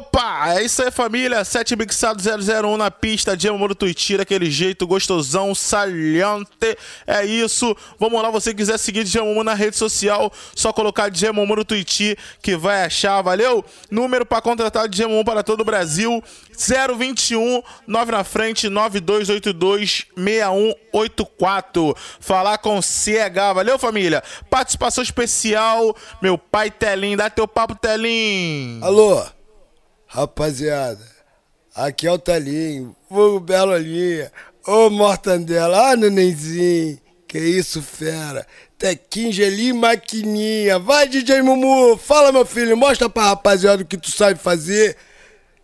Opa, é isso aí família, 7 Mixado 001 na pista, Diego do Tuiti, daquele jeito gostosão, saliente, é isso. Vamos lá, você quiser seguir Diego na rede social, só colocar Diego no Tuiti que vai achar, valeu? Número para contratar Diego para todo o Brasil, 021 9 na frente 9282 6184. Falar com CH, valeu família? Participação especial, meu pai Telim, dá teu papo Telim. Alô? Rapaziada, aqui é o Talinho, fogo Belo Linha, ô Mortandela, ah nenenzinho, que isso fera, Tequinho, gelinho maquininha, vai DJ Mumu, fala meu filho, mostra pra rapaziada o que tu sabe fazer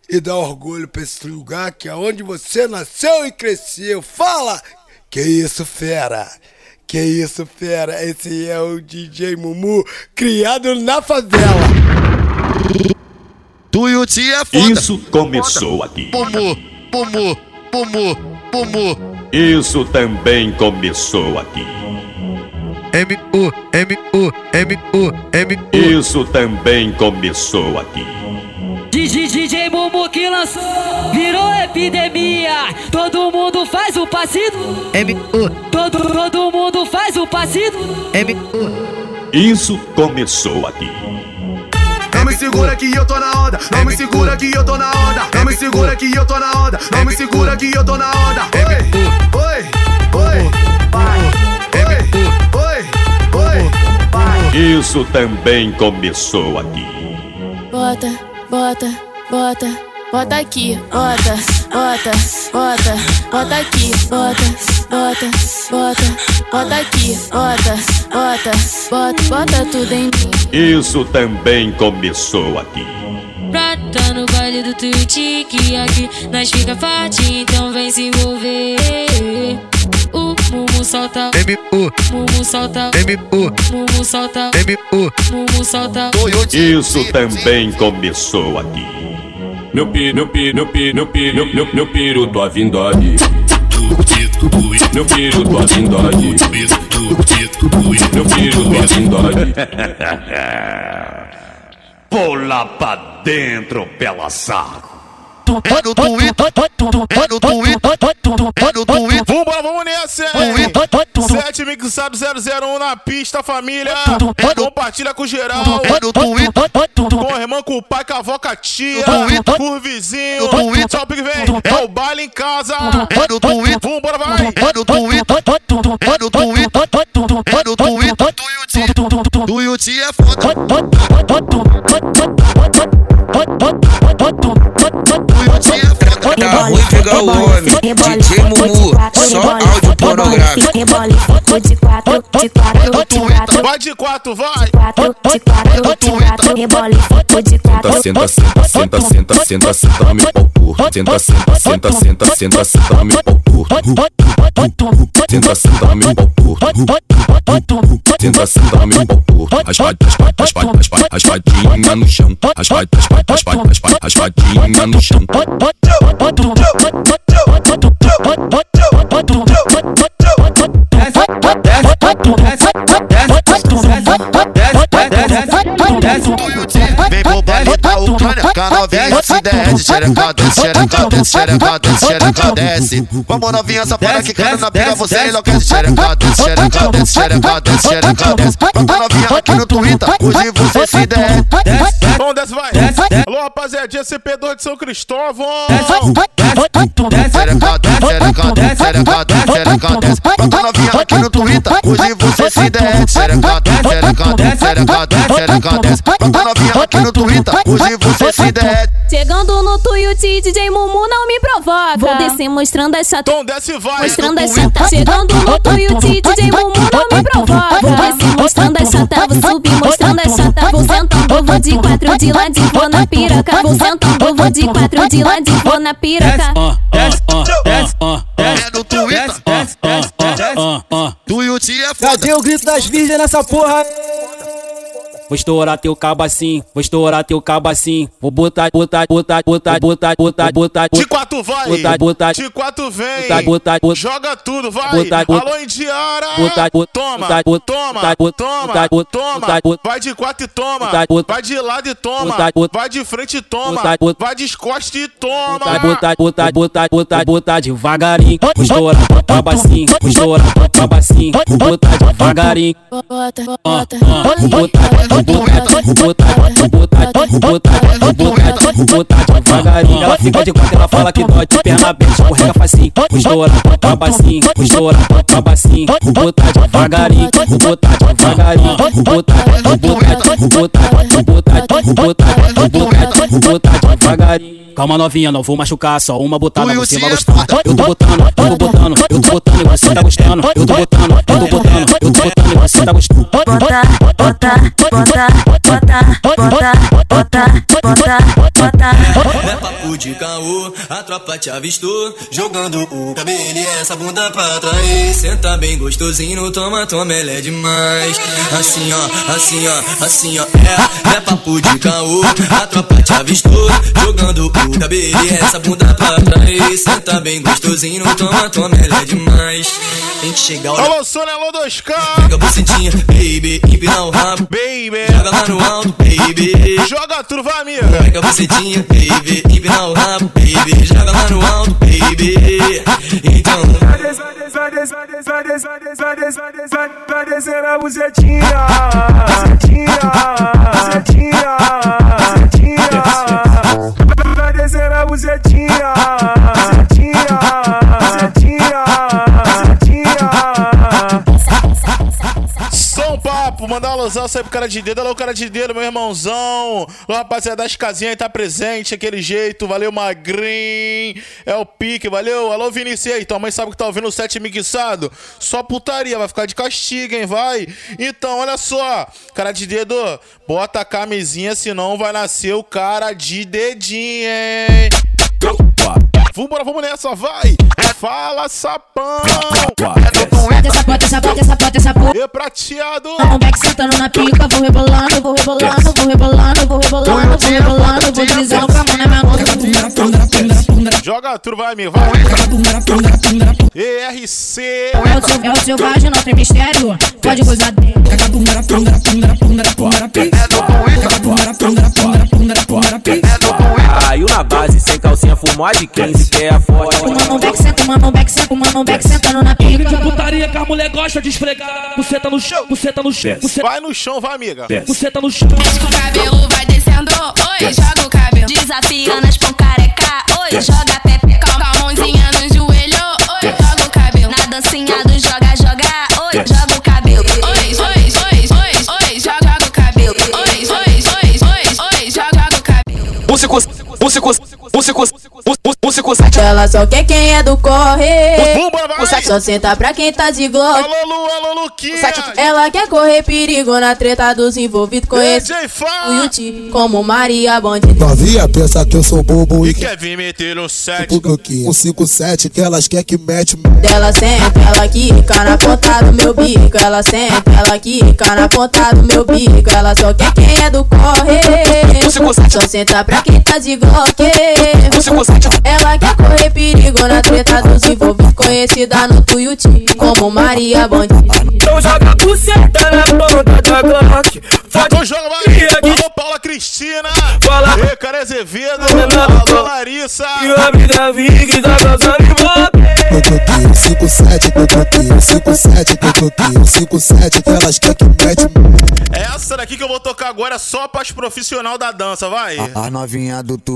e dá orgulho pra esse lugar que é onde você nasceu e cresceu, fala, que isso fera. Que isso, fera? Esse é o DJ Mumu, criado na favela. Tuiuti é foda. Isso começou aqui. Mumu, Mumu, Mumu, Mumu. Isso também começou aqui. M-U, M-U, M-U, M-U. Isso também começou aqui. DJ, DJ Mumu que lançou, virou epidemia. Todo mundo faz o passinho. M-U. Todo, todo mundo faz o passinho. M-U. Isso começou aqui. Não me segura que eu tô na onda. Não me segura que eu tô na onda. Não me segura que eu tô na onda. Não me segura que eu tô na onda. Oi, oi, oi, vai. Oi, oi, oi. Isso também começou aqui. Bota, bota, bota, bota aqui, bota, bota, bota, bota aqui, bota, bota, bota, bota aqui, bota, bota, bota, bota tudo em mim. Isso também começou aqui. Prata no baile do Twitch que aqui nós fica forte, então vem se envolver. O Mumu solta, M-U. Mumu solta, M-U. Mumu solta, M-U. Mumu solta. Isso também começou aqui. Meu pi, meu pi, meu pi, meu pi, meu, meu, meu piro, tô vindo aí. Meu tô vindo aí. Meu tô vindo aí. Pula pra dentro, pela saco. É no Twitter. É no Twitter. É no Twitter. Vambora, vamos nessa, hein? 7 Mixado 001 na pista, família. Compartilha com geral. É no Twitter. Com o irmão, com o pai, com a avó, com a tia. Com o vizinho. O Pig vem. É o baile em casa. É no Twitter. Vambora, vai. É no Twitter. É no Twitter. É no Twitter. Tuiuti é foda. Tuiuti é foda. Tá ruim pegar o homem, DJ Mumu, só áudio pornográfico. Rebole, de quatro, de quatro, de quatro. Vai de quatro, vai. quatro, de quatro, de quatro, rebole, de quatro. Senta, senta, senta, senta, senta, senta, pau torto. Senta, senta, senta, senta, senta, senta, pau torto. Senta, senta, pau torto. Senta, senta, meu pau torto. Raspadinha, raspadinha, raspadinha, raspadinha no chão. Raspadinha, raspadinha, raspadinha, raspadinha no chão. Vem pro baile da Ucrânia, com a novinha se desce, xereca desce, xereca desce, xereca desce, xereca desce. Vamos novinha safada que canta na pica, você enlouquece, xereca desce, xereca desce, xereca desce, xereca desce. Vamos novinha aqui no Twitter, hoje você se desce. Vamos, desce, vai. Alô, rapaziadinha, CP2 de São Cristóvão. Xereca desce, xereca desce, xereca desce, xereca desce. Vamos novinha aqui no Twitter, hoje você se desce. Xereca desce, xereca desce, xereca desce, xereca desce. Vamos novinha aqui no Twitter, hoje você se desce. Chegando no Tuiuti, DJ Mumu não me provoca. Vou descer mostrando essa Tom, desce e vai. Mostrando as chata, chegando no Tuiuti, DJ Mumu não me provoca. Vou descer mostrando as chata, vou subir mostrando as chata. Vou sentando, vou de quatro de ladinho, vou na piroca. Vou sentando, vou de quatro de ladinho, vou na piroca. É no Twitter, Tuiuti é foda. Cadê o grito das virgens nessa porra? Vou estourar teu cabacinho, vou estourar teu cabacinho. Vou botar, botar, botar, botar, botar, botar, botar. De quatro vai, botar, botar, de quatro vem, botar, botar, botar, joga tudo, vai. botar, botar, Alô, Indiara, botar, botar, toma, botar, botar, toma, botar, botar, toma, botar, botar, toma, botar, botar, vai de quatro e toma, botar, botar, vai de lado e toma, botar, botar, vai de frente e toma, botar, botar, vai de costa e toma. botar, botar, botar, botar, botar, botar devagarinho. Vou estourar teu cabacinho, vou estourar teu cabacinho. Vou botar devagarinho. Bota, Ah, bota, ah, Vou botar, vou botar, vou botar, vou botar, vou botar, botar, devagarinho. Ela fica de quatro, ela fala que dói perna aberta, escorrega facinho. Cabacinho, vou estourar teu cabacinho. Vou botar devagarinho, botar devagarinho. Botar, botar, botar, botar, vou botar, vou botar, vou botar devagarinho. Calma novinha, não vou machucar, só uma botada você vai gostar. Eu tô botando, eu tô botando, eu tô botando e você tá gostando. Eu tô botando, eu tô botando, eu tô botando e você tá gostando. Bota, bota, bota, bota, bota, bota, bota, bota. Não é papo de caô, a tropa te avistou. Jogando o cabelo e essa bunda pra trás. Senta bem gostosinho, toma, toma, ela é demais. Assim ó, assim ó, assim ó, é é papo de caô, a tropa te avistou. Jogando o cabelo e essa bunda pra trás. Senta bem gostosinho, toma, toma, ela é demais. Tem que chegar o Alô, Sônia, alô, 2K. Pega a bucetinha, baby, empina o rabo. Baby, Joga lá no alto, baby. Joga tudo, vai, amiga. Pega a bucetinha, tinha baby. Empina o rabo, baby. Joga lá no alto, baby. Então. Vai descer, vai descer, vai descer, vai descer, vai descer, vai descer, vai descer a bucetinha. Bucetinha. Vai descer. Papo, mandar um alusão aí pro cara de dedo. Alô, cara de dedo, meu irmãozão. Alô, rapaziada das casinhas aí tá presente, aquele jeito. Valeu, Magrin. É o pique, valeu. Alô, Vinicius aí. Tua mãe sabe que tá ouvindo o set mixado? Só putaria, vai ficar de castigo, hein? Vai. Então, olha só. Cara de dedo, bota a camisinha, senão vai nascer o cara de dedinho, hein? Vambora, vamos nessa, vai! Fala, sapão! Bota essa bota, essa bota, essa bota, essa bota. E prateado! Um back sentando na pica, vou rebolando, vou rebolando, vou rebolando, vou rebolando, vou rebolando, vou deslizando com a mão na minha nuca. Joga tudo, vai, amigo, vai! ERC! É o seu, é o selvagem, não tem mistério. Pode gozar dentro. Caiu na base, sem calcinha, fumou a de 15, que é a forte. Mano, um back senta, mano, um back senta, mano, um back sentando na pica. Putaria que a mulher gosta de esfregar. Buceta no chão, buceta no chão, buceta, Vai no chão, vai, amiga! buceta no chão. Mexe com o cabelo, vai descendo, oi, joga o cabelo. Desafia nas pancareca, oi, joga a pepe. Com a mãozinha no joelho, oi, joga o cabelo. Na dancinha Músicos, músicos, músicos, Ela só quer quem é do corre. Vai! Só senta pra quem tá de glock. Alô, Lu, alô, Luquinha! Ela quer correr perigo na treta dos envolvidos. O Fá! Yuti como Maria Bandida. Novinha pensa que eu sou bobo E e quer vir meter no set? que Gloquinho. Um 57 que elas quer que mete. Ela senta, ela quica na ponta do meu bico. Ela senta, ela quica na ponta do meu bico. Ela só quer quem é do corre. Só senta pra quem tá de glock. Ela quer correr perigo na treta dos envolvidos. Conhecida no Tuiuti como Maria Bandida. Então joga a buceta na ponta da Glock. Então joga, vai! Alô, Paula Cristina! Fala. E cara Azevedo! Alô, Larissa! E o homem da Vig tá causando ibope. Gloquinho. 57 Gloquinho. 57 Gloquinho. 57 que elas quer que mete. Essa daqui que eu vou tocar agora é só pras profissional da dança, vai! A novinha do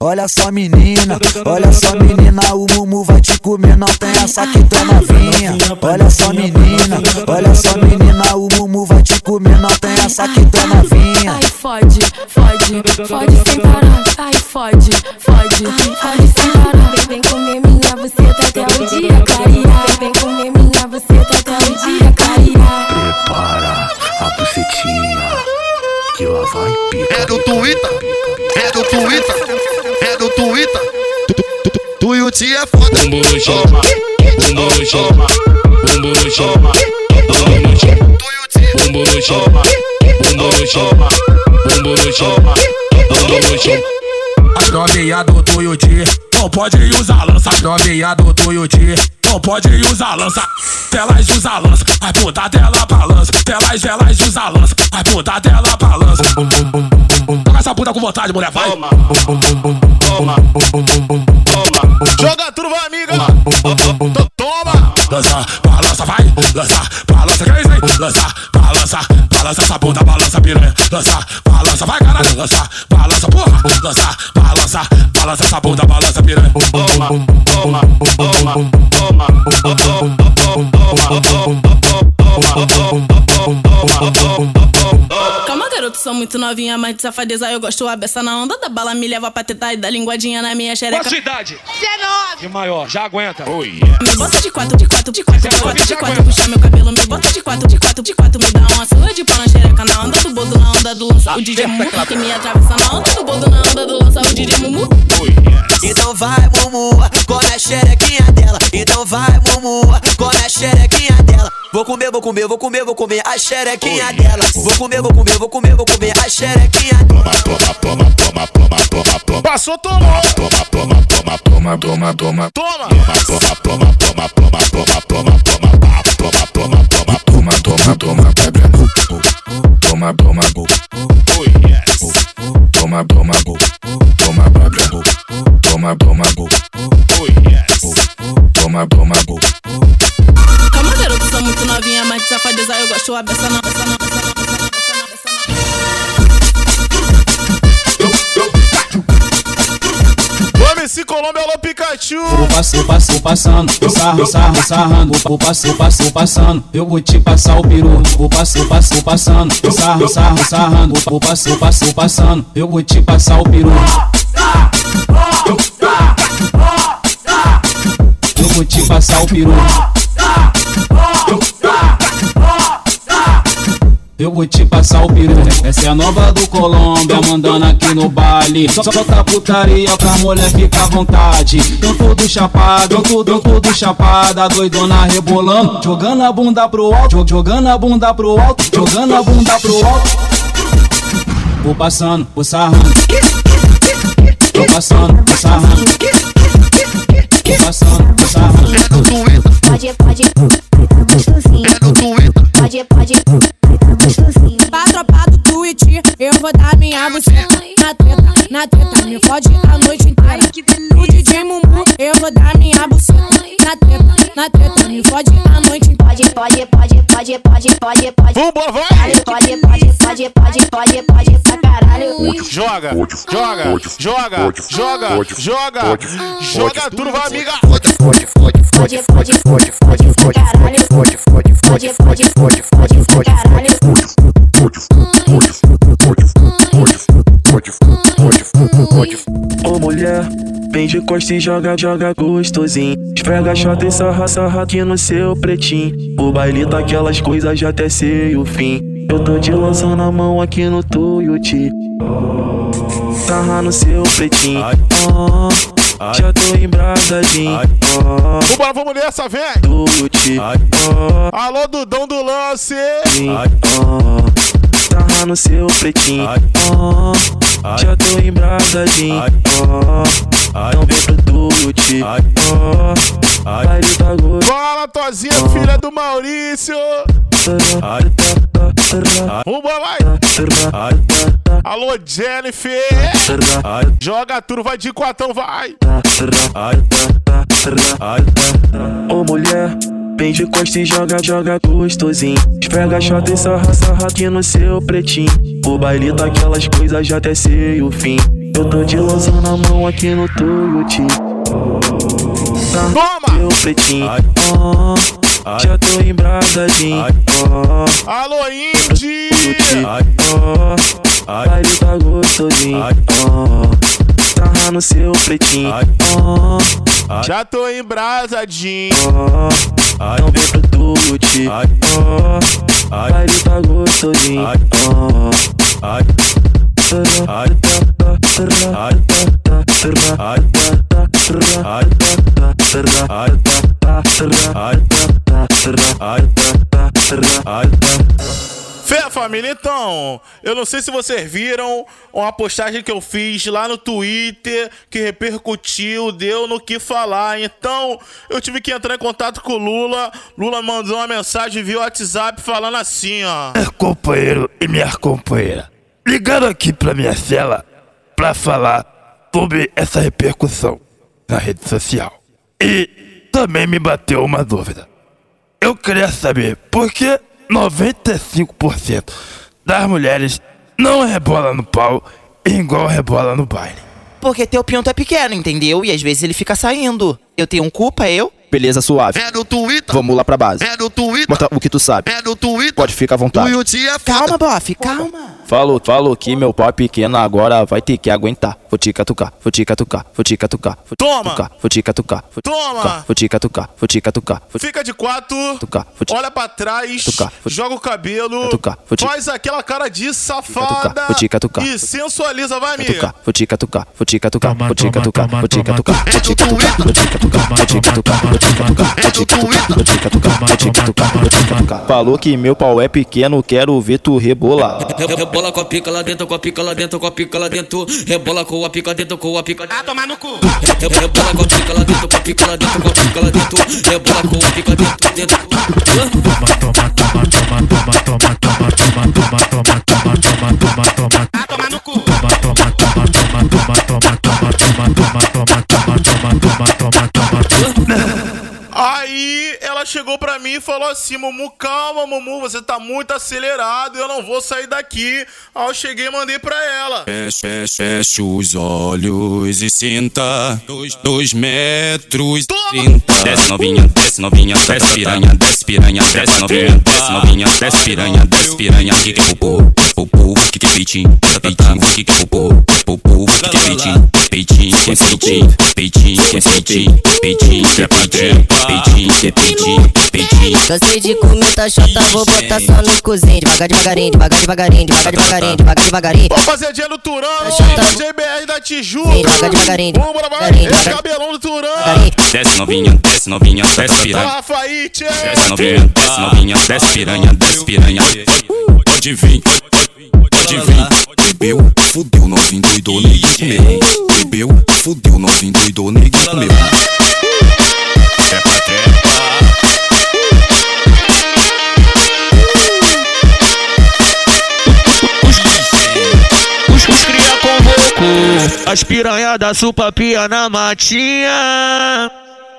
Olha só menina, olha só menina, o Mumu vai te comer, não tem essa que tua novinha. Olha só menina, olha só menina, o Mumu vai te comer, não tem essa que tua novinha. fode, fode, fode sem parar. Ai, fode, fode, fode sem parar. Vem, vem comer minha buceta até o dia clarear. Vem, vem comer minha buceta até o dia clarear. Prepara a bucetinha que lá vai pica. É do Twitter, é do Twitter, é do Twitter. Tu, e o tia é foda. Bumbo no chão, bumbo no chão, bumbo no chão, bumbo no chão, bumbo no chão, bumbo no chão, bumbo no chão, bumbo no chão. As novinha do Tuiuti não pode usar lança. As novinha do Tuiuti não pode usar lança. Telas usa lança, as puta dela balança. Telas, elas usa lança, as puta dela balança. Toca essa puta com vontade, mulher, vai. Joga turma amiga. To- Toma. Lança, balança, vai. Lança, balança, quem vem? Lança, balança, balança essa bunda, balança piranha. Lança, balança, vai caralho. Lança, balança, porra. Lança, balança, balança essa bunda, balança piranha. Toma, toma, toma, boom, boom, boom. Sou muito novinha, mas de safadeza eu gosto a beça na onda da bala. Me leva pra tentar e dá linguadinha na minha Qual xereca. a sua idade? 19! De maior, já aguenta. Me bota de quatro, de quatro, de quatro, de quatro, de quatro, puxa meu cabelo. Me bota de quatro, de quatro, de quatro, me dá uma surra de pau na xereca. Na onda do bodo, na onda do lança. O DJ Mumu que me atravessa na onda do bodo, na onda do lança. O DJ Mumu. Então vai, Mumu, come a xerequinha dela. Então vai, Mumu, come a xerequinha dela. Vou comer, vou comer, vou comer, vou comer a xerequinha dela. Vou comer, vou comer, vou comer, vou comer a xerequinha. Toma, toma, toma, toma, toma, toma, toma. Passou, toma. Toma, toma, toma, toma, toma, toma. Toma. Toma, toma, toma, toma, toma, toma, toma. Toma, toma, toma, toma, toma, toma, toma, Toma, toma, toma, toma, Toma, toma, toma, toma, Toma, toma, Oh yes. Toma, toma, sou muito novinha, mas de safadeza eu gosto a beça na beça na beça beça na beça na O Colômbia, Pikachu. Vou passei, passei, passando, sarro, sarro, sarrando. Vou passei, passei, passando, eu vou te passar o peru. Vou passei, passei, passando, sarro, sarro, sarrando. Vou passei, passei, passando, eu vou te passar o peru. Eu vou te passar o peru. Eu vou te passar o peru. Essa é a nova do Colômbia, mandando aqui no baile. Só solta putaria pra mulher ficar à vontade. Eu tudo chapado, tudo, eu tudo chapada, doidona rebolando. Jogando a bunda pro alto, jogando a bunda pro alto, jogando a bunda pro alto. Vou passando, vou sarrando. Tô passando, vou sarrando. Tô passando, vou sarrando. É do Twitter, Pode, pode, gostosinho. é do Twitter. Pode, pode. Pra eu vou dar minha buceta na treta, na treta, me fode a noite inteira. O DJ Mumu, eu vou dar minha buceta na treta, na treta, me fode a noite. Pode, pode, pode, pode, pode, pode, pode. Vambora, vai. Pode, pode, pode, pode, pode, pode pra caralho. Joga, joga, joga, joga, joga, joga turma amiga. Fode, fode, fode, Pode, pode, pode, pode, pra caralho. fode, fode, Pode, pode, pode, pode, pra caralho. fode, fode, fode. Ô mulher, vem de costa e joga, joga gostosinho. Esfrega chota e sarra, sarra aqui no seu pretinho. O baile tá aquelas coisas, já até sei o fim. Eu tô te lançando a mão aqui no Tuiuti. Sarra no seu pretinho. Ah, já tô embrasadinho. Ah, Vambora, vamos nessa, vem. Tuiuti. Ah, Alô, Dudão do lance. ah, sarra no seu pretinho. Ah, já tô embrasadinho. Ah, não vem pro Tuiuti. Ah, baile da. Fala, Tozinha, filha do Maurício. Vambora, vai. Alô, Jennifer. Joga tudo, vai de quatão, vai. Ô mulher, vem de costa e joga, joga gostosinho. Esfrega chota e sarra, sarra aqui no seu pretinho. O baile tá aquelas coisas, já até sei o fim. Eu tô te lançando a mão aqui no Tuiuti. Toma! Meu pretinho. Ah, já tô embrasadinho. Ah, Alô, Indy. ah, baile tá gostosinho. Oh, no seu pretinho. Oh, Já tô embrasadinho. oh, então vem pro tute. Oh, baile tá gostosinho. Oh, família, então, eu não sei se vocês viram uma postagem que eu fiz lá no Twitter que repercutiu, deu no que falar. Então, eu tive que entrar em contato com o Lula. Lula mandou uma mensagem via WhatsApp falando assim, ó. Meu companheiro e minha companheira, ligaram aqui pra minha cela pra falar sobre essa repercussão na rede social. E também me bateu uma dúvida. Eu queria saber por que 95% das mulheres não rebola no pau igual rebola no baile. Porque teu pinto é pequeno, entendeu? E às vezes ele fica saindo. Eu tenho culpa, eu? Beleza suave. É no Twitter. Vamos lá pra base. É no Twitter. Mostra o que tu sabe. É no Twitter. Pode ficar à vontade. É calma, bofe, calma. Falou, falou que meu pau pequeno, agora vai ter que aguentar. Vou te catucar, vou te catucar, vou te catucar. Vou Toma! Tucar, vou te catucar. Vou Toma! Vou te catucar, vou te catucar. Vou Fica de quatro, tucar, vou te... olha pra trás, tucar, vou te... joga o cabelo, catucar, vou te... faz aquela cara de safada vou te catucar, e sensualiza, vai, amiga. Vou te catucar, vou te catucar, vou te catucar, vou te catucar, vou te catucar, vou te catucar, vou te catucar. Falou que meu pau é pequeno, quero ver tu rebolar. Re- Rebola com a pica lá dentro, com a pica lá dentro, com a pica lá dentro. Rebola com a pica dentro, com a pica. Ah, tomar no cu. Rebola com a pica lá dentro, com a pica lá dentro, com a pica lá dentro. Rebola com a pica dentro, dentro. Ah, pra mim e falou assim: Mumu, calma, Mumu, você tá muito acelerado, eu não vou sair daqui. Aí eu cheguei e mandei pra ela. Feche, feche, feche os olhos e sinta. Dois, dois metros e trinta. Desce novinha, desce novinha, desce piranha, desce piranha, desce novinha, desce novinha, desce piranha, desce piranha. Que que é popô, popô, que que é peitinho, peitinho, que que é popô, popô, que que é peitinho, peitinho, que é peitinho, peitinho, que é peitinho, peitinho, que é peitinho, peitinho, que é peitinho, peitinho. Cansei de comer tá chata, vou botar só no cozinho. Devagar, devagarinho, devagar, devagarinho, devagar, devagarinho, devagar, devagarinho. Vamos fazer dia no Turano, Chata. JBR da Tijuca. Sim, devagar, devagarinho, Vamos, bora, vai. devagarinho, Esse devagar. cabelão do Turano. Desce novinha, desce novinha, desce Tá, piranha. Rafaíte. Desce novinha, desce novinha, desce piranha, desce piranha. Pode vir, pode vir. Bebeu, fudeu, novinho doidou, ninguém comeu. Bebeu, fudeu, novinho doidou, ninguém comeu. As piranha da supapia na matinha.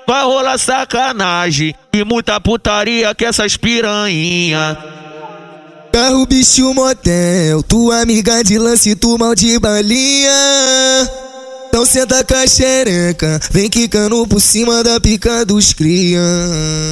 Vai rolar sacanagem e muita putaria que essas piranha. Carro, bicho, motel, tua amiga de lance, tu mal de balinha. Então senta com a xereca, vem quicando por cima da pica dos cria.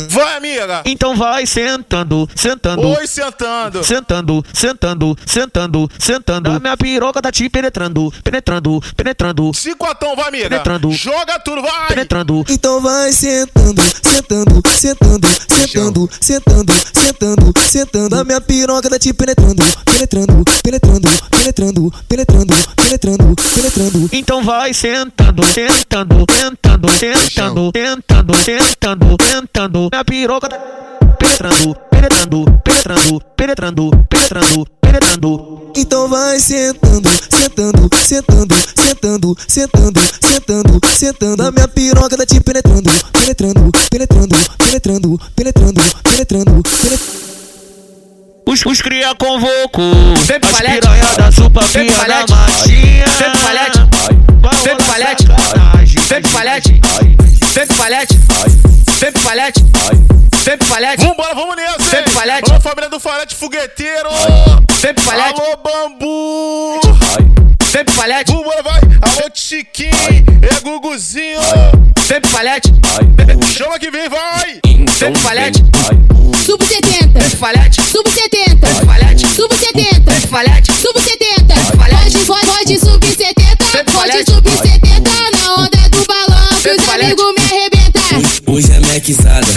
Vai, amiga. Então vai sentando, sentando. Oi, sentando. Sentando, sentando, sentando, sentando. A minha piroca tá te penetrando, penetrando, penetrando. Cicotão, vai, amiga. Penetrando. Joga tudo, vai. Penetrando. Então vai sentando, sentando, sentando, sentando, sentando, sentando, sentando. A minha piroca tá te penetrando, penetrando, penetrando, penetrando, penetrando, penetrando, penetrando. Então vai sentando, sentando, sentando, sentando, sentando, sentando, sentando. Minha piroca tá penetrando, penetrando, penetrando, penetrando, penetrando, penetrando. Então vai sentando, sentando, sentando, sentando, sentando, sentando, sentando. A minha piroca tá te penetrando, penetrando, penetrando, penetrando, penetrando, penetrando, penetrando. Os, os cria convoco Sempre as palete. piranha da supa Sempre pia na matinha. Sempre palete. Sempre palete. Sempre palete. Sempre palete. Sempre palete. Sempre palete. Vambora, vamos nessa, Sempre palete. Alô, família do Falete Fogueteiro. Sempre palete. Alô, Bambu. Sempre palete. Vambora, vai. Alô, Chiquinho. É Guguzinho. Sempre palete. Chama que vem, vai. Sempre palete. Subo 70. Sempre palete.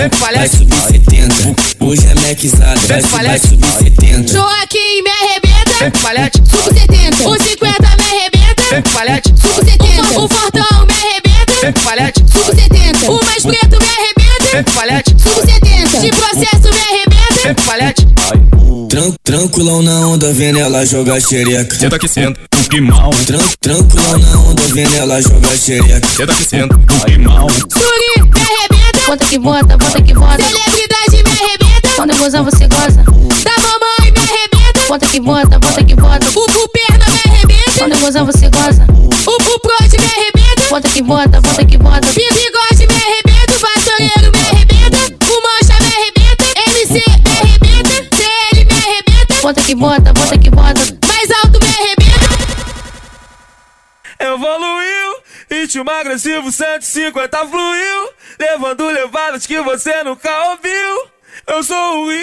Mequizada, vai subir 70. Hoje é mequizada, vai, vai subir 70. Tô aqui me arrebenta. Palete, Subo 70. O 50 me arrebenta. palete, Subo 70. O fortão me arrebenta. palete, Subo 70. O mais preto me arrebenta. palete, Subo 70. De processo me arrebenta. palete. Tran tranquilão na onda, vendo ela jogar xereca. Senta que senta, o que mal. Tran tranquilão na onda, vendo ela jogar xereca. Senta que senta, o que mal. Suri me arrebenta. Bota que bota, bota que bota. Celebridade me arrebenta. Quando eu gozar, você goza. Da mamãe me arrebenta. Bota que bota, bota que bota. O, o perna me arrebenta. Quando eu gozar, você goza. O, o prod me arrebenta. Bota que bota, bota que bota. Bi- Bigode me arrebenta. O vassoureiro me arrebenta. O mancha me arrebenta. MC me arrebenta. CL me arrebenta. Bota que bota, bota que bota. Mais alto me arrebenta. Evoluiu, ritmo agressivo 150 fluiu, levando levadas que você nunca ouviu. Eu sou o Rio.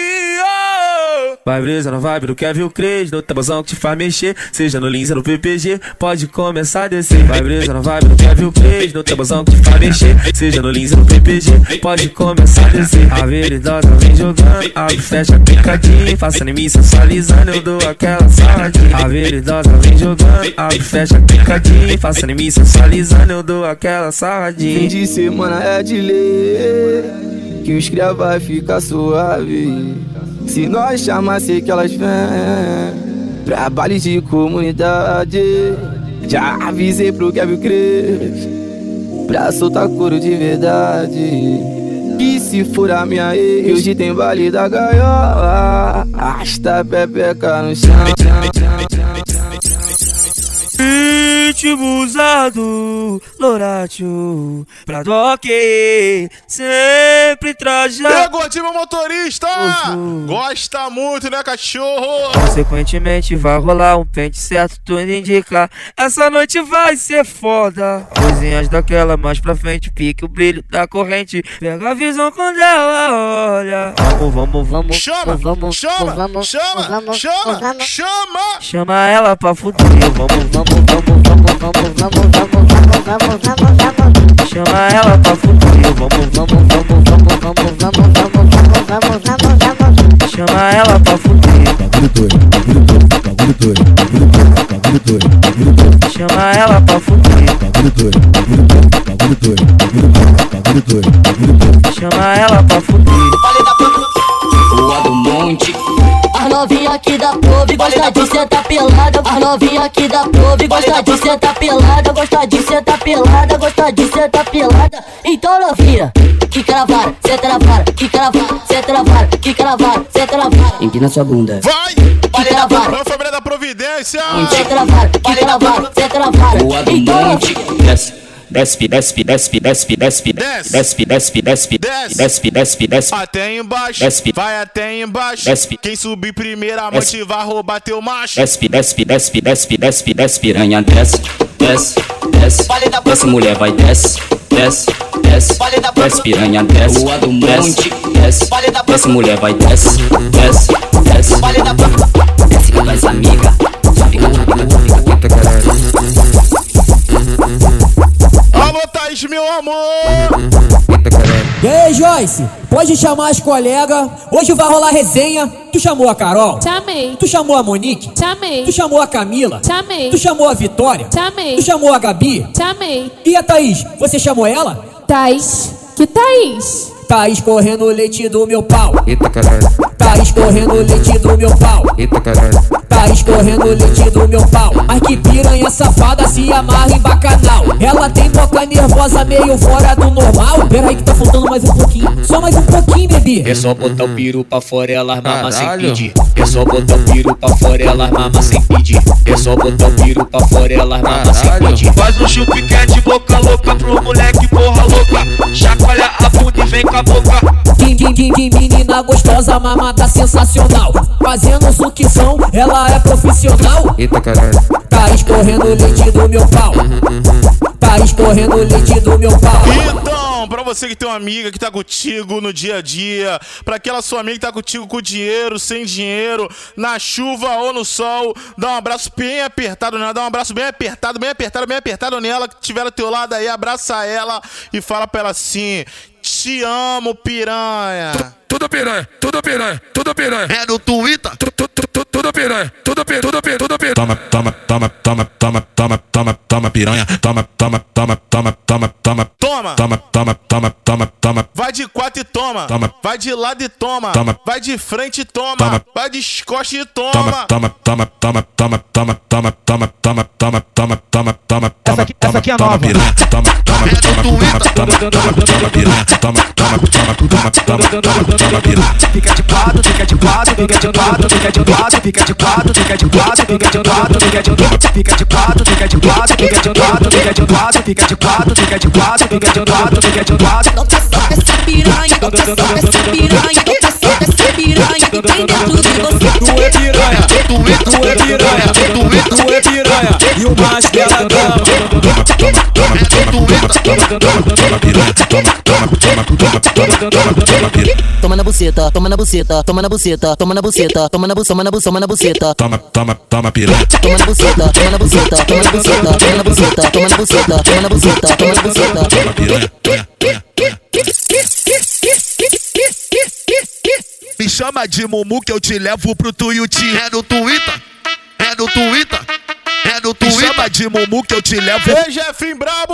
Vai brisa na vibe do Kevin Cres, no tabuzão que te faz mexer, seja no Lins ou no PPG, pode começar a descer. Vai brisa na vibe do Kevin Cres, no tabuzão que te faz mexer, seja no Lins ou no PPG, pode começar a descer. A veridosa vem jogando, abre, fecha picadinho, faça em mim sensualizando, eu dou aquela saladinha. A veridosa vem jogando, abre, fecha picadinho, faça em mim sensualizando, eu dou aquela saladinha. Fim de semana é de lei Que os cria vai ficar suave. Se nós chamar, sei que elas vêm Pra de comunidade Já avisei pro Kevin Cres Pra soltar couro de verdade. E se for a minha ex Hoje tem baile da gaiola. Arrasta a pepeca no chão Ritmo usado, Loratio, pra toque, sempre trajado. Negativo motorista! Gosta muito, né, cachorro? Consequentemente vai rolar um pente certo, tudo indica Essa noite vai ser foda Coisinhas daquela mais pra frente Pique o brilho da corrente Pega a visão quando ela olha Vamos, vamos, vamos Chama, vamos, chama, vamos, chama, vamos, chama, vamos. chama! Chama ela pra fuder Vamos, vamos, vamos, vamos, vamos, vamos, vamos, vamos, vamos, vamos Chama ela pra fuder Vamos, vamos, vamos, vamos, vamos, vamos, vamos, vamos, vamos, vamos Chama ela pra fuder Chama ela pra fuder Chama ela pra fuder Rua do Monte. As novinha aqui da prove gosta de sentar pelada. As novinha aqui da prove gosta de sentar pelada. Gosta de sentar pelada, gosta de sentar pelada. Então novinha, que cravara, senta na vara, que cravara, senta na vara, que cravara, senta na vara. Empina sua bunda. Vai! Que cravara, Vamos, família da Providência! na vara, que cravara, senta na vara. Rua do Então Monte. Desce, desce, desce, desce, desce, Desce. desce, desce, desce, Desce. desce, desce, desce. Até embaixo, Desce. vai até embaixo. Desce. Quem subir primeiramente vai roubar teu macho. Desce, desce, desce, desce, desce, desce, piranha, desce, desce, desce, desce, mulher, vai, desce, desce, desce, desce, piranha, desce, Rua do desce, Monte. desce, desce, mulher, vai, desce, desce, desce, desce com as amigas, fica, fica, fica, Alô, Thaís, meu amor! E aí, Joyce? Pode chamar as colegas. Hoje vai rolar resenha. Tu chamou a Carol? Chamei. Tu chamou a Monique? Chamei. Tu chamou a Camila? Chamei. Tu chamou a Vitória? Chamei. Tu chamou a Gabi? Chamei. E a Thaís? Você chamou ela? Thaís. Que Thaís? Thaís correndo o leite do meu pau. Eita caralho, Thaís correndo o leite do meu pau. eita caralho. Thaís correndo o leite do meu pau. Mas que piranha safada se amarra em bacanal. Ela tem boca nervosa, meio fora do normal. Pera aí que tá faltando mais um pouquinho. Só mais um pouquinho, bebê. É só botar o peru pra fora, elas mama sem Caralho. pedir. É só botar o peru pra fora, elas mama sem pedir. É só botar o peru pra fora, elas mama sem pedir. Faz um chupi quente, boca louca pro moleque porra louca Chacoalha a bunda e vem com a boca Kim, kim, menina gostosa, mamada sensacional. Fazendo sucção, ela é profissional. Eita caralho. Tá escorrendo o leite do meu pau. Tá escorrendo o leite do meu pau. Então, pra você que tem uma amiga que tá contigo no dia a dia, pra aquela sua amiga que tá contigo com dinheiro, sem dinheiro, na chuva ou no sol, dá um abraço bem apertado nela, dá um abraço bem apertado, bem apertado, bem apertado nela, que tiver ao teu lado aí, abraça ela e fala pra ela assim: Te amo, piranha. Tudo piranha, tudo piranha, tudo piranha. É no Twitter. Tudo piranha, tudo piranha, tudo piranha, tudo piranha. Toma, toma, toma, toma, toma, toma, toma, toma, piranha. Toma, toma, toma, toma, toma, toma. Toma. Toma, toma, toma, toma, toma. Vai de quatro e toma. Toma. Vai de lado e toma. Toma. Vai de frente e toma. Toma. Vai de costa e toma. Toma, toma, toma, toma, toma, toma, toma, toma, toma, toma, toma, toma, toma, toma, aqui- essa aqui é toma, nova. piranha. Toma, toma, toma, toma, toma, toma, toma, piranha. Toma, toma, toma, toma, toma, toma, toma, piranha. Fica de quatro, fica de quatro, fica de quatro, fica de quatro, fica de quatro, fica de quatro, fica de quatro, fica de quatro, fica de quatro, fica de quatro, fica de quatro, fica de quatro, fica de quatro, fica de quatro, fica de quatro, fica de quatro. Não tá só essa piranha, não tá só essa piranha, não tá só essa piranha que tem dentro de você. Tu é piranha, tu é piranha, tu é piranha, e o macho dela dama. Toma na buceta, toma na buceta, toma na buceta, toma na buceta, toma na buceta, toma na buceta, toma na buceta. Toma, toma, toma, piranha. Toma na buceta, toma na buceta, toma na buceta, toma na buceta, toma na buceta, toma na buceta, toma na buceta. Toma, piranha. Me chama de Mumu que eu te levo pro Tuiuti. É no Twitter. É no Twitter. É no Twitter. Me chama de Mumu que eu te levo. Ei, Jefim Brabo!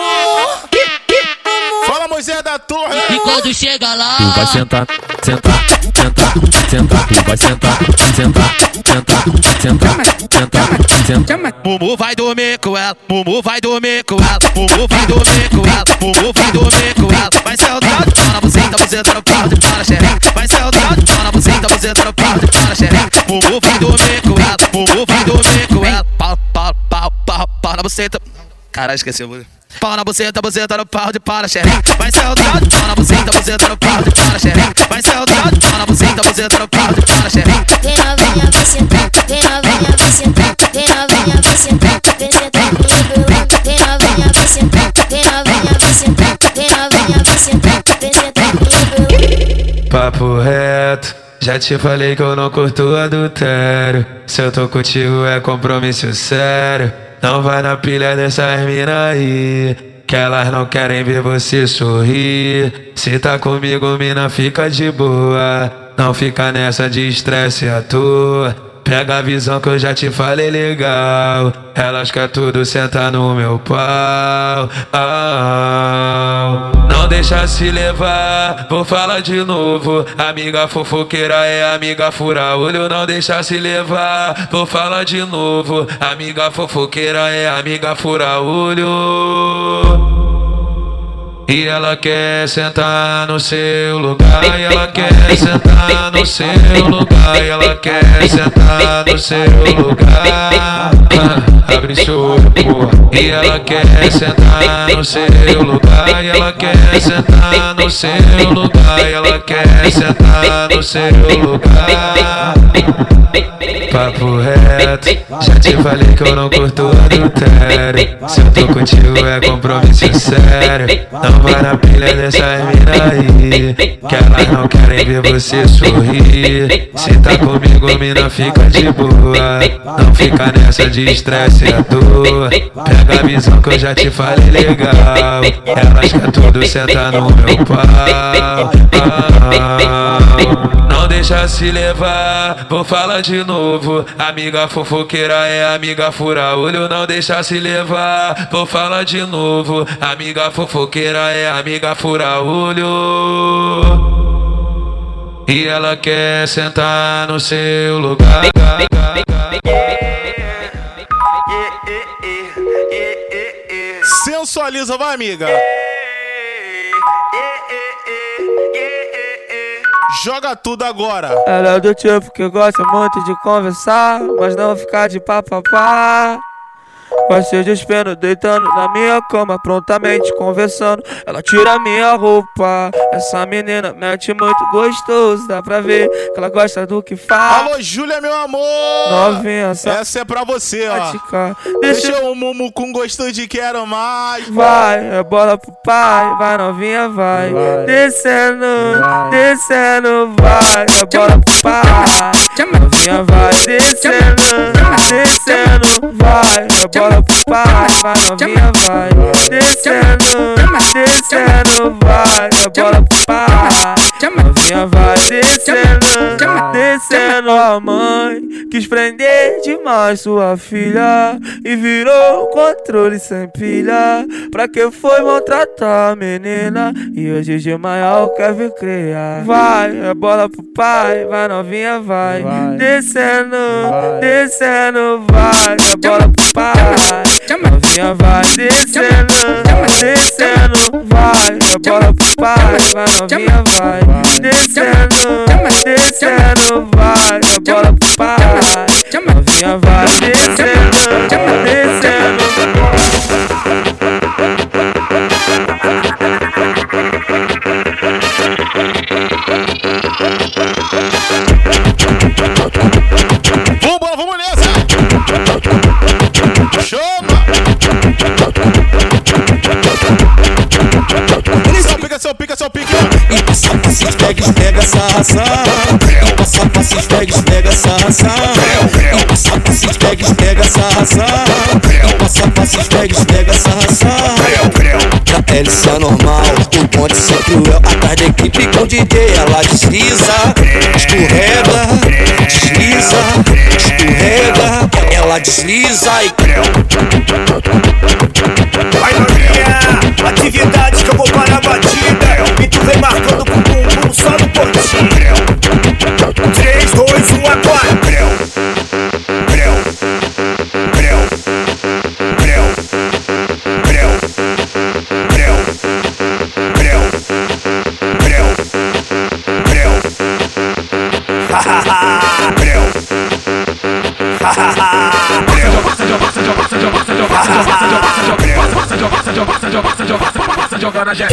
Fala, Moisés da Torre! E quando chega lá, Tu vai sentar, sentar, sentar, sentar, tu vai sentar, sentar, sentar, sentar, sentar, sentar. Mumu vai dormir com ela, Mumu vai dormir com ela, Mumu vai dormir com ela, Mumu vai dormir com ela. Vai ser o trato, fala você, tá você tá no pau de para xereca. Vai ser o trato, fala você, tá você tá no pau de para xereca. Mumu vai dormir com ela, Mumu vai dormir com ela. Pau, pau, pau, pau, na buceta. Caralho, esqueci o bagulho. Pau na buceta, buceta no pau de para xereca. Vai ser o trato, pau na buceta, buceta no pau de para xereca. Vai ser o trato, pau na buceta, buceta no pau de para xereca. Vem novinha, vai sentar, vem novinha, vai sentar, vem novinha, vai sentar, vem sentar comigo lá. Vem novinha, vai sentar, vem novinha, vai sentar, vem novinha, vai sentar, vem sentar comigo. Papo reto, já te falei que eu não curto adultério. Se eu tô contigo é compromisso sério. Não vai na pilha dessas mina aí. Que elas não querem ver você sorrir. Se tá comigo, mina, fica de boa. Não fica nessa de estresse à toa. Pega a visão que eu já te falei legal. Elas quer tudo sentar no meu pau. Ah, não deixa se levar, vou falar de novo. Amiga fofoqueira é amiga fura olho. Não deixa se levar, vou falar de novo. Amiga fofoqueira é amiga fura olho. E ela quer sentar no seu lugar, ela quer sentar no seu lugar, ela quer sentar no seu lugar. Abre seu porra. E ela quer sentar no seu lugar, ela quer sentar no seu lugar, ela quer sentar no seu lugar. Papo reto, já te falei que eu não curto adultério. Se eu tô contigo é compromisso sério. Não vai na pilha dessas mina aí. Que elas não querem ver você sorrir. Se tá comigo, mina, fica de boa. Não fica nessa de estresse à toa. Pega a visão que eu já te falei legal. Elas quer tudo sentar no meu pau. Ah, não deixa se levar, vou falar de novo. Amiga fofoqueira é amiga fura olho. Não deixa se levar, vou falar de novo. Amiga fofoqueira é amiga fura olho. E ela quer sentar no seu lugar. Sensualiza, vai, amiga. Joga tudo agora. Ela é do tipo que gosta muito de conversar, mas não ficar de papapá. Vai ser despendo, deitando na minha cama, prontamente conversando. Ela tira minha roupa. Essa menina mete muito gostoso, dá pra ver que ela gosta do que faz. Alô, Júlia, meu amor! Novinha, sa- Essa é pra você, ó. Deixa, Deixa- o Mumu com gosto de quero mais. Vai, é bola pro pai, vai novinha, vai. Descendo, descendo, vai, é bola pro pai. Novinha vai descendo, descendo, vai, é bola pro pai, vai novinha, vai. Descendo, descendo, vai, bola pro pai. Novinha vai descendo, descendo. A mãe quis prender demais sua filha e virou controle sem pilha. Pra que foi maltratar a menina? E hoje de maior quer vir criar. Vai, é bola pro pai, vai novinha, vai. Descendo, descendo, vai, é bola pro pai. Novinha vai descendo, descendo, vai, bola pro pai, vai novinha, vai. Descendo, descendo, vai, bola pro pai. Novinha vai descendo, descendo. Esfrega, esfrega essa ração. E passa, passa, esfrega, esfrega essa ração. E passa, passa, esfrega, esfrega essa ração. E passa, passa, esfrega, esfrega essa ração. Pra é normal, o bonde ser cruel Atrás da equipe com DJ, ela desliza Escorrega, desliza Escorrega, ela desliza e Vai novinha, atividade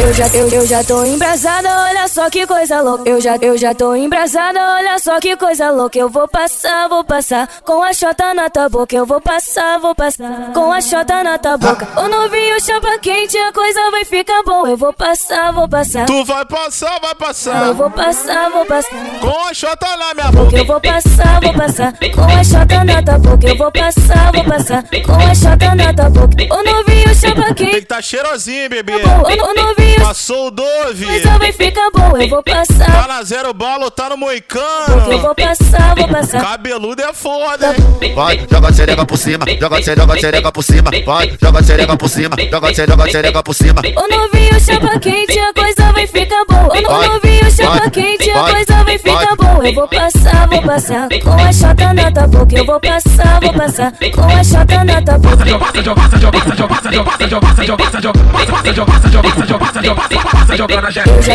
Eu já, eu, eu já tô embrasada, olha só que coisa louca. Eu já, eu já tô embrasada, olha só que coisa louca. Eu vou passar, vou passar com a chota na tua boca. Eu vou passar, vou passar com a chota na tua boca. O novinho chapa quente, a coisa vai ficar boa. Eu vou passar, vou passar. Tu vai passar, vai passar. Eu vou passar, vou passar. Com a chota na minha boca. Eu vou passar, vou passar com a chota na tua boca. Eu vou passar, vou passar com a chota na tua boca. O novinho chapa Tem quente. que tá cheirosinho, bebê. O, o novinho Passou o Dove. coisa vai ficar boa. Eu vou Tá passar. na zero bala, tá no Eu moicano. vou passar, vou passar. Cabeludo é foda, hein? Vai, joga a xereca por cima, joga a xereca, joga a xereca por cima, vai, joga a xereca por cima, joga a xereca, joga a xereca por cima. O novinho chapa quente, a coisa vai ficar boa. O, novinho chapa vai, quente, a coisa vai ficar vai. boa. Eu vou passar, vou passar com a chota na tua boca. Eu vou passar, vou passar com a chota na tua boca. Eu já,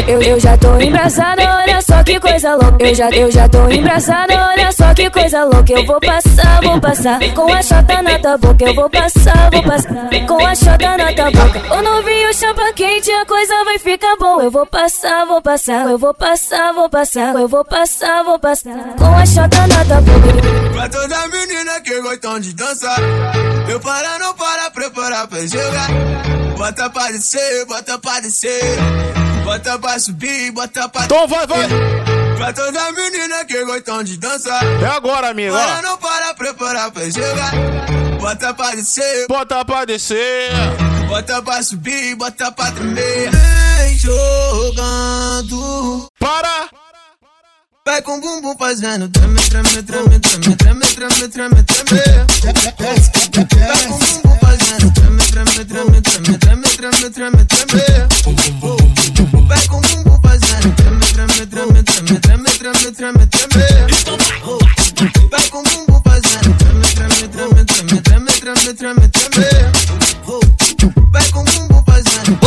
eu, eu já tô embrasada, olha só que coisa louca. Eu já, eu já tô embrasada, olha só que coisa louca. Eu vou passar, vou passar com a chota na tua boca. Eu vou passar, vou passar com a chota na tua boca. O novinho chapa quente, a coisa vai ficar boa. Eu vou passar, vou passar, eu vou passar, vou passar, eu vou passar, vou passar com a chota na tua boca. Pra toda menina que gostam de dançar Eu para, não preparar pra jogar. Bota pra descer, bota pra descer. Bota pra subir, bota pra Então vai, vai. Pra toda menina que gostam de dançar. É agora, amigo, Para, ó. não para, preparar pra jogar. Bota pra descer. Bota pra descer. Bota pra subir, bota pra tremer. Vem jogando. Para. Vai com o bumbum fazendo treme, treme, treme, treme, treme, treme, treme, treme. Vai com o bumbum treme, treme, treme, treme, treme, treme, treme. Vai com o bumbum fazendo treme, treme, treme, treme, treme, treme, treme, treme. Vai com o bumbum fazendo treme, treme, treme, treme, treme, treme, treme, treme. Vai com o bumbum fazendo.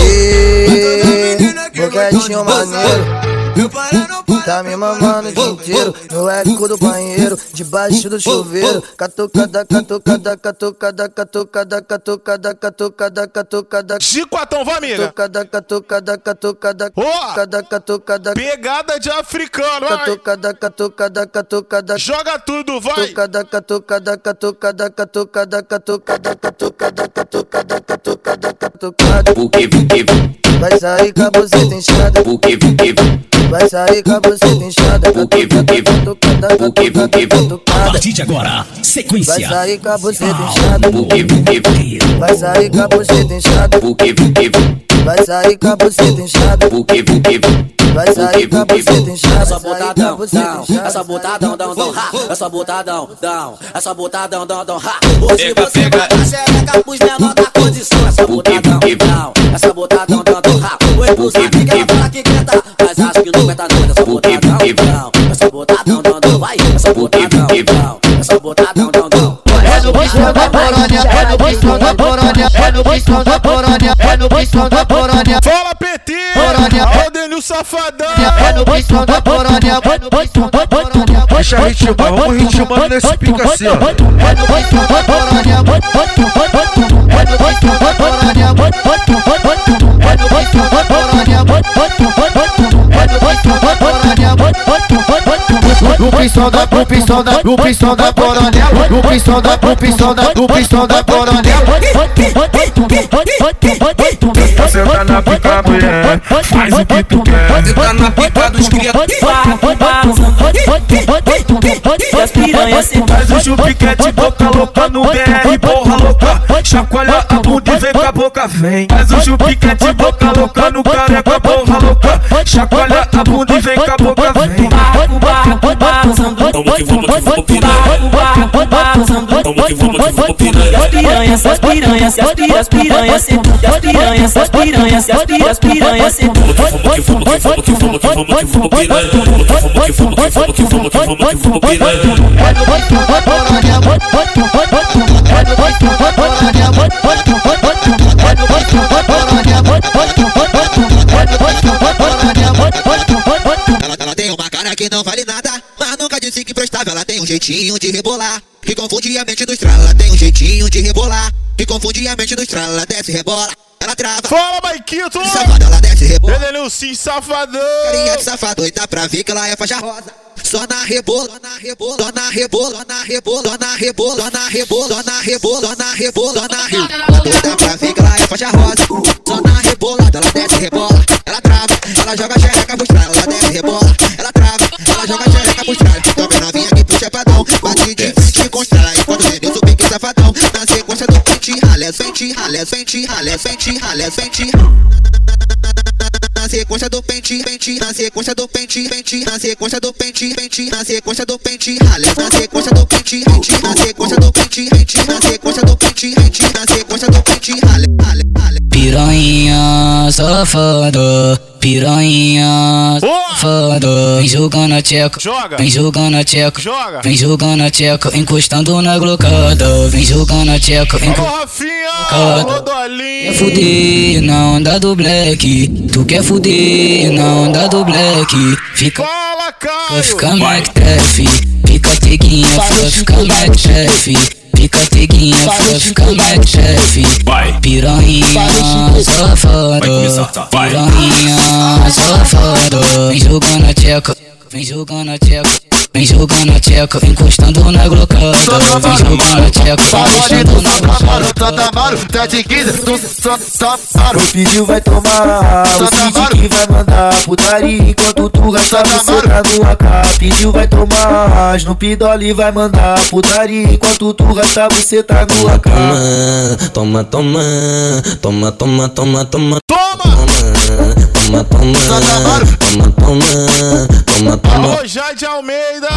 Bocadinho maneiro. Tá me mamando o dia inteiro no eco do banheiro, debaixo do chuveiro. Catucada, catucada, catucada, catucada, catucada, catucada, catucada. Chicotão, vai, amiga. Catucada, catucada, catucada, catucada, catucada. Pegada de africano, vai. Catucada, catucada, catucada. Joga tudo, vai. Catucada, catucada, catucada, catucada, catucada, catucada, catucada, catucada, catucada. Vai sair com a buceta inchada. Vai sair com a buceta inchada. Catucada, catucada, catucada, catucada. A partir de agora, Vai sequência. sair com a buceta inchada. Vai sair com a buceta inchada. Vai sair com a buceta inchada. Vai sair com a buceta inchada. É só botadão, dão, é só botadão, dão, dão, ha. É só botadão, dão, é só botadão, dão, dão, ha. Hoje você bota a xereca pros menor da condição. É só botadão, dão, é só botadão, dão, dão, ha. Oi, pros amigos, ela fala que canta, mas acho que não aguenta não. É só botadão, dão, é só botadão, dão, dão, vai. É só botadão, dão, é só botadão, dão, dão. No pistão da porônia, é no pistão da porônia, é no pistão da porônia, é no pistão da porônia. Fala, PT! Porônia, É o Denil Safadão! é no pistão da porônia, é no pistão da porônia. Deixa ritmar, vamos ritmando nesse pica assim, ó. É no pistão da porônia, é no pistão da porônia, pistão da, no pistão da, no pistão da porônia, no pistão da, no pistão da, no pistão da porônia. Senta na pica, mulher, faz o que tu quer. Senta na pica dos cria, e as piranhas Faz o chupiquete, boca louca no BR, porra louca. Chacoalha a bunda e vem com a boca, vem. Faz o chupiquete, boca louca no careca, porra louca. Chacoalha a bunda e vem com a boca, vem. Que vamos que vamos piranha. Vamos que vamos que vamos piranha. As piranhas, as piranhas, as piranhas, as piranhas, as piranhas, as piranhas, as piranhas, piranhas. Vamos que vamos que vamos que vamos que vamos que vamos piranha. Que vamos que vamos que vamos que vamos que vamos que vamos piranha. Disse que prestava. Ela tem um jeitinho de rebolar, que confunde a mente do estrala. Ela tem um jeitinho de rebolar, que confunde a mente do estrala. Ela desce, rebola, ela trava. Fala, Maiquito! Safada, ela desce, rebola. Edenil, sim, safadão! Carinha de safado, e dá pra ver que ela é faixa rosa. Só na rebola, na rebola, na rebola, na rebola, na rebola, na rebola, na rebola, na rebola, na rebola. Dá pra ver que ela é faixa rosa. Só na rebola, ela desce, rebola, ela trava, ela joga xereca pro estrala, ela desce, rebola, ela trava, ela joga a xereca pro estrala. Tome novinha que puxa padrão, bate de frente com estrala. Enquanto o Denilson pique safadão, na sequência do pente, ralé, frente, ralé, frente, ralé, frente, ralé, frente. Na sequência do pente, pente, na sequência do pente, pente, na sequência do pente, pente, na sequência do pente, ralé, na sequência do pente, pente, na sequência do pente, pente, na sequência do pente, pente, na sequência do pente, ralé, ralé, ralé. Piranha safada, piranha safada. Vem jogando a tcheca, vem jogando a tcheca, vem jogando a tcheca, encostando na glocada. Vem jogando a tcheca, encostando Quer fuder, não dá do black. Tu quer fuder, não dá do black. Fica, vai ficar mequetrefe. Fica teguinha, vai ficar mequetrefe. Fica vai ficar mequetrefe. Piranha safada, piranha safada. Vem jogando a tcheca, vem jogando a tcheca. Vem jogando a tcheca, encostando na glocada. Vem jogando a tcheca, encostando na glocada. Santa Maro, tá de 15, tu só, só, só. O pediu vai tomar, o Cid que vai mandar putaria enquanto tu gasta você tá no AK. Pediu vai tomar, no pidole vai mandar putaria enquanto tu gasta você tá no AK. Toma, toma, toma, toma, toma, toma. Toma! Toma, toma, toma, toma, toma, toma. Alô, Jade Almeida!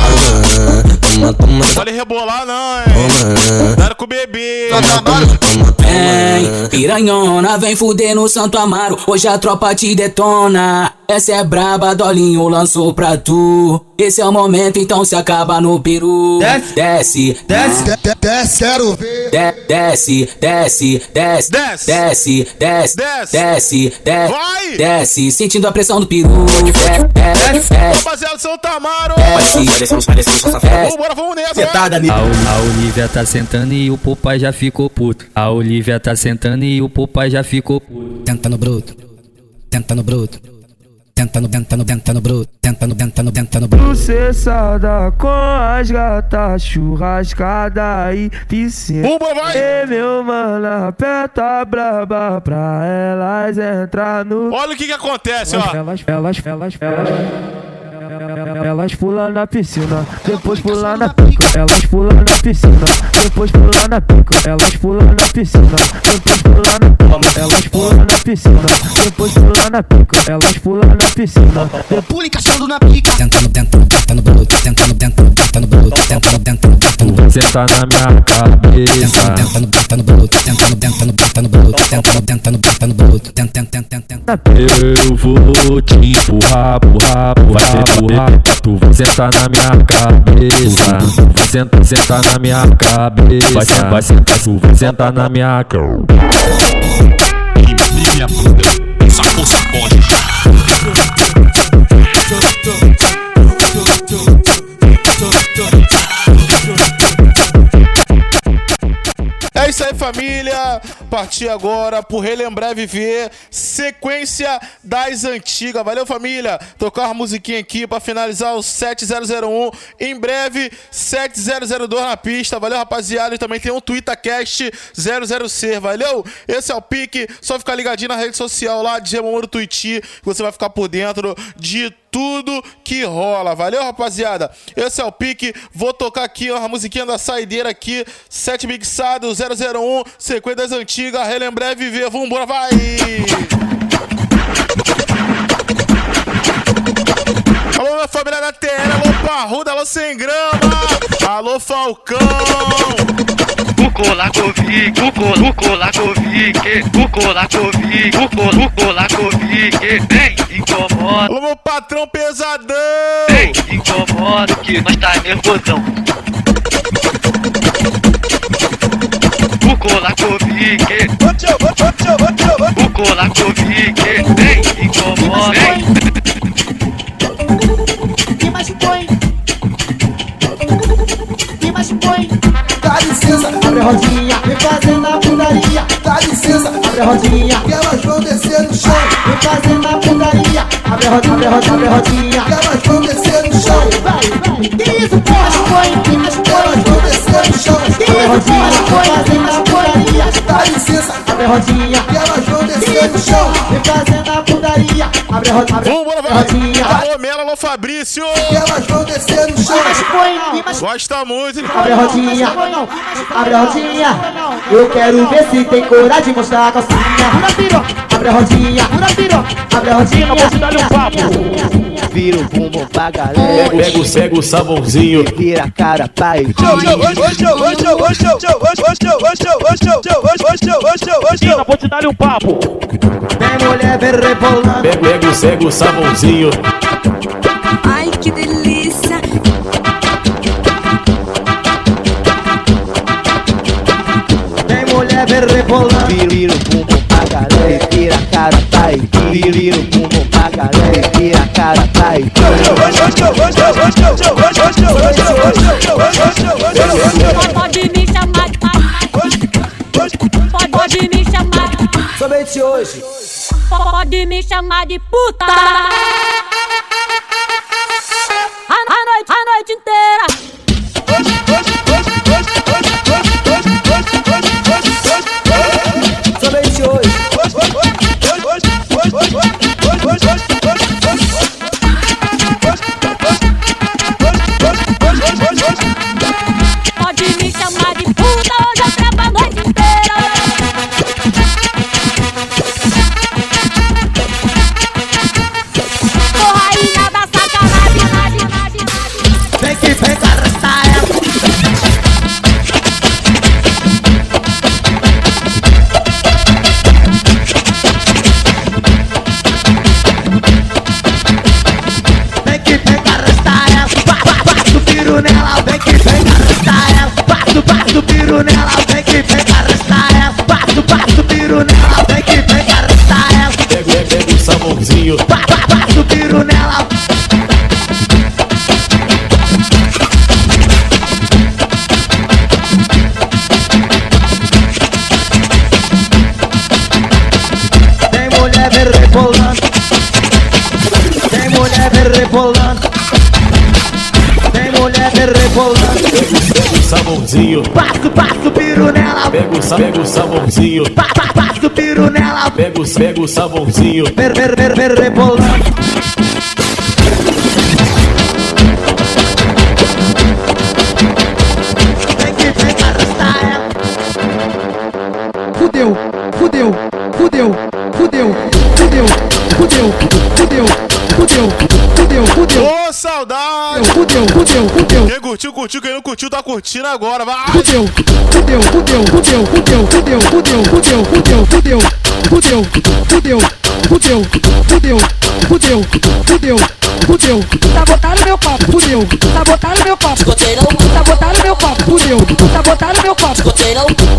Toma, toma, Pode rebolar não, hein? Nada com o bebê! toma, toma. Vem, piranhona, vem fuder no Santo Amaro. Hoje a tropa te detona. Essa é braba, Dolinho lançou pra tu. Esse é o momento, então se acaba no peru. Desce, desce, desce, quero ver. Desce, desce, desce, desce, desce, desce, desce, vai, desce, sentindo a pressão do peru. Desce, rapaziada, seu Tamaro. Vambora, vamos nessa. Sentada, A Olivia tá sentando e o papai já ficou puto. A Olivia tá sentando e o papai já ficou puto. Tentando bruto, tentando bruto. Tenta no, tenta no, tenta no bruto, tenta no, tenta no, tenta no bruto. Processada com as gatas, churrascada e piscina. Uma vai! E meu mano, aperta braba pra elas entrar no. Olha o que que acontece, ó. Elas, elas, elas, elas. Elas elas pulam na piscina, depois pulam na pica. Elas pulam na piscina, depois pulam na pica. Elas pulam na piscina, depois pulam na pica. Elas pulam na piscina, depois pulam na pica. Elas pulam na piscina. Pula encaixando na pica. Tentando dentro, tentando bolo, tentando dentro, tentando bolo, tentando dentro, tentando. Cê tá na minha cabeça. Tentando, tentando bolo, tentando, tentando, tentando bolo, tentando, tentando, tentando bolo, tentando, tentando, tentando. Eu vou te empurrar, empurrar, empurrar, empurrar. Tu vai sentar na minha cabeça. Tu vai sentar, sentar na minha cabeça. Vai sentar, vai sentar, tu vai sentar na minha cabeça. Minha bunda, essa força família. Partir agora por relembrar e viver sequência das antigas. Valeu, família. Tocar uma musiquinha aqui pra finalizar o 7001. Em breve, 7002 na pista. Valeu, rapaziada. E também tem um TwitterCast 00C. Valeu? Esse é o pique. Só ficar ligadinho na rede social lá de Gemomoro Twitch. Que você vai ficar por dentro de tudo que rola. Valeu, rapaziada? Esse é o pique. Vou tocar aqui ó, a musiquinha da saideira aqui. 7 mixado 001. Sequência das antigas. Relembrar e viver. Vambora, vai! Alô, minha família da TN. Alô, Parruda. Alô, Sem Grama. Alô, Falcão. Colacovic, o Colacovic, o Colacovic, o Colacovic, vem, incomoda. Alô, patrão pesadão! Vem, incomoda que nós tá nervosão. O Colacovic, o Colacovic, vem, incomoda. Vem. E mais põe. E mais põe. Dá licença, abre a rodinha, vem fazendo a putaria. Dá licença, abre a rodinha, que elas vão descer no chão. Vem fazendo a putaria, abre a rodinha, abre a rodinha, abre a rodinha, que elas vão descer no chão. Vai, vai, que isso, porra? Me machucou, elas vão descer no chão. Abre a rodinha, vem fazendo a putaria. Dá licença, abre a rodinha, que elas vão descer no chão. Vem fazendo a putaria, abre a rodinha, abre rodinha. Alô, Mela, alô, Fabrício! Que elas vão descer no chão. Hein? Me machucou. Gosta muito, hein? Abre a rodinha, abre a rodinha. Eu quero ver se tem coragem de mostrar a calcinha. Abre a rodinha, abre a rodinha. Vira o bumbum pra galera. Pega o cego, o sabãozinho. Vira a cara pra ir. Tina, vou te dar um papo. Vem mulher, vem rebolando. Pega, pega o cego, o sabãozinho. Ai, que delícia. Vem mulher, vem rebolando. Vira o bumbum pra galera. Vira a cara pra ir. Vira o bumbum pra galera. Vira a cara ir. Pode me chamar de Pode, pode me chamar de Somente hoje. Pode me chamar de puta. A, a noite, a noite inteira. Somente hoje. Piro nela, vem que vem que arrasta ela. Passo, passo, piro nela, vem que vem que arrasta ela. Pega, pega, pega o sabãozinho. Pa, pa, passo, piro nela. Tem mulher me rebolando. Tem mulher me rebolando. Tem mulher me rebolando sabãozinho, passo, passo, piro nela. Pego, pego, sabãozinho, passo, passo, piro nela. Pego, pego, sabãozinho, Ver, ver, ver, ver, rebolando. Fudeu, fudeu, fudeu. Quem curtiu, curtiu. Quem não curtiu, tá curtindo agora. Vai! Fudeu, fudeu, fudeu, fudeu, fudeu, fudeu, fudeu, fudeu, fudeu, fudeu, fudeu, fudeu, fudeu, fudeu, fudeu, fudeu, fudeu. Sabotaram meu copo, fudeu. Sabotaram meu copo. Sabotaram meu copo, fudeu. Sabotaram meu copo.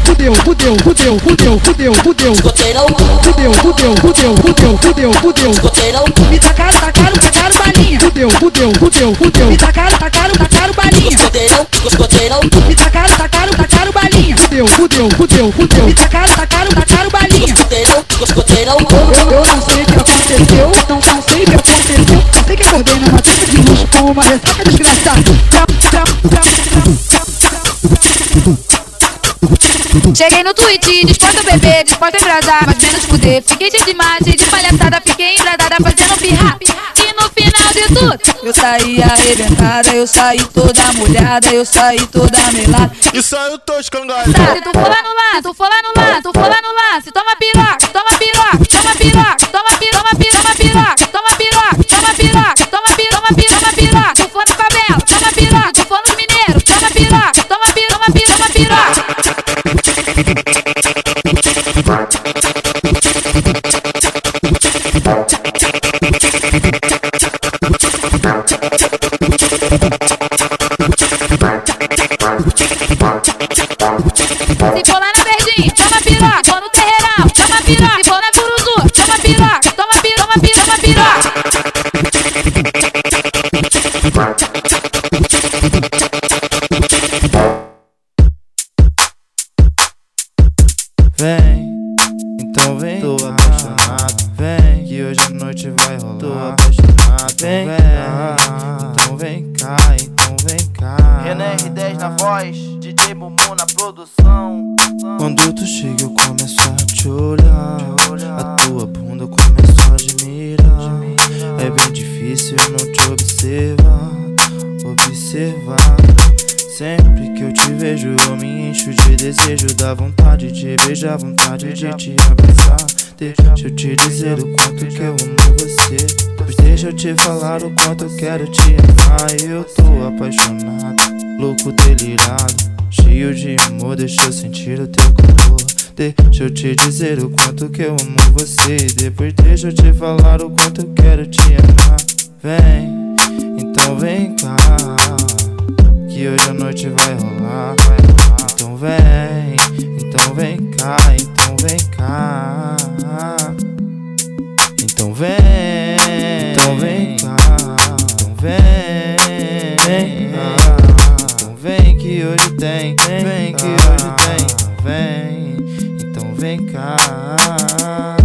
Fudeu, fudeu, fudeu, fudeu, fudeu, fudeu. Fudeu, fudeu, fudeu, fudeu, fudeu, fudeu. Me tacaram, tacaram, tacaram balinha. Fudeu, fudeu, fudeu, fudeu. Me tacaram, tacaram, tacaram balinha. Me tacaram, tacaram, tacaram balinha. Fudeu, fudeu, fudeu, fudeu. Me tacaram, tacaram, tacaram balinha. Eu, eu não sei o que aconteceu, não, não sei o que aconteceu. Sei que acordei numa tenda de luxo com uma ressaca desgraçada. Cheguei no tweet, disposta a beber, disposta a embrasar, mas menos fuder. Fiquei cheio de cheio de palhaçada, fiquei embrasada fazendo pirra. E no final de tudo, Eu saí arrebentada, eu saí toda molhada, eu saí toda melada. E saiu toscangalhado. se tu for lá no lance, tu for lá no lance, tu for lá no lance, toma piroca, toma piroca, toma piroca, toma piroca, toma piroca, toma piroca, toma piroca, toma piroca, toma piroca, toma piroca. Tu for no cabelo, toma piroca, tu for nos mineiros, toma piroca, toma piroca, toma piroca, toma piroca. Noite vai rolar. Tô apaixonado, vem. vem. Então vem cá, então vem cá. Renan R10 na voz, DJ Bumu na produção. Quando tu chega, eu começo a te olhar. A tua bunda eu começo a admirar. É bem difícil eu não te observar. Observar. Sempre que eu te vejo, eu me encho de desejo. Dá vontade de beijar, vontade de te abraçar. Deixa eu te dizer o quanto que eu amo você. Pois deixa eu te falar o quanto eu quero te amar. Eu tô apaixonado, louco, delirado. Cheio de amor, deixa eu sentir o teu calor. Deixa eu te dizer o quanto que eu amo você. Depois deixa eu te falar o quanto eu quero te amar. Vem, então vem cá. Que hoje a noite vai rolar. Então vem, então vem cá, então vem cá. Então vem, então vem cá. Então vem, vem cá. Então vem que hoje tem, vem que hoje tem. Vem, então vem cá.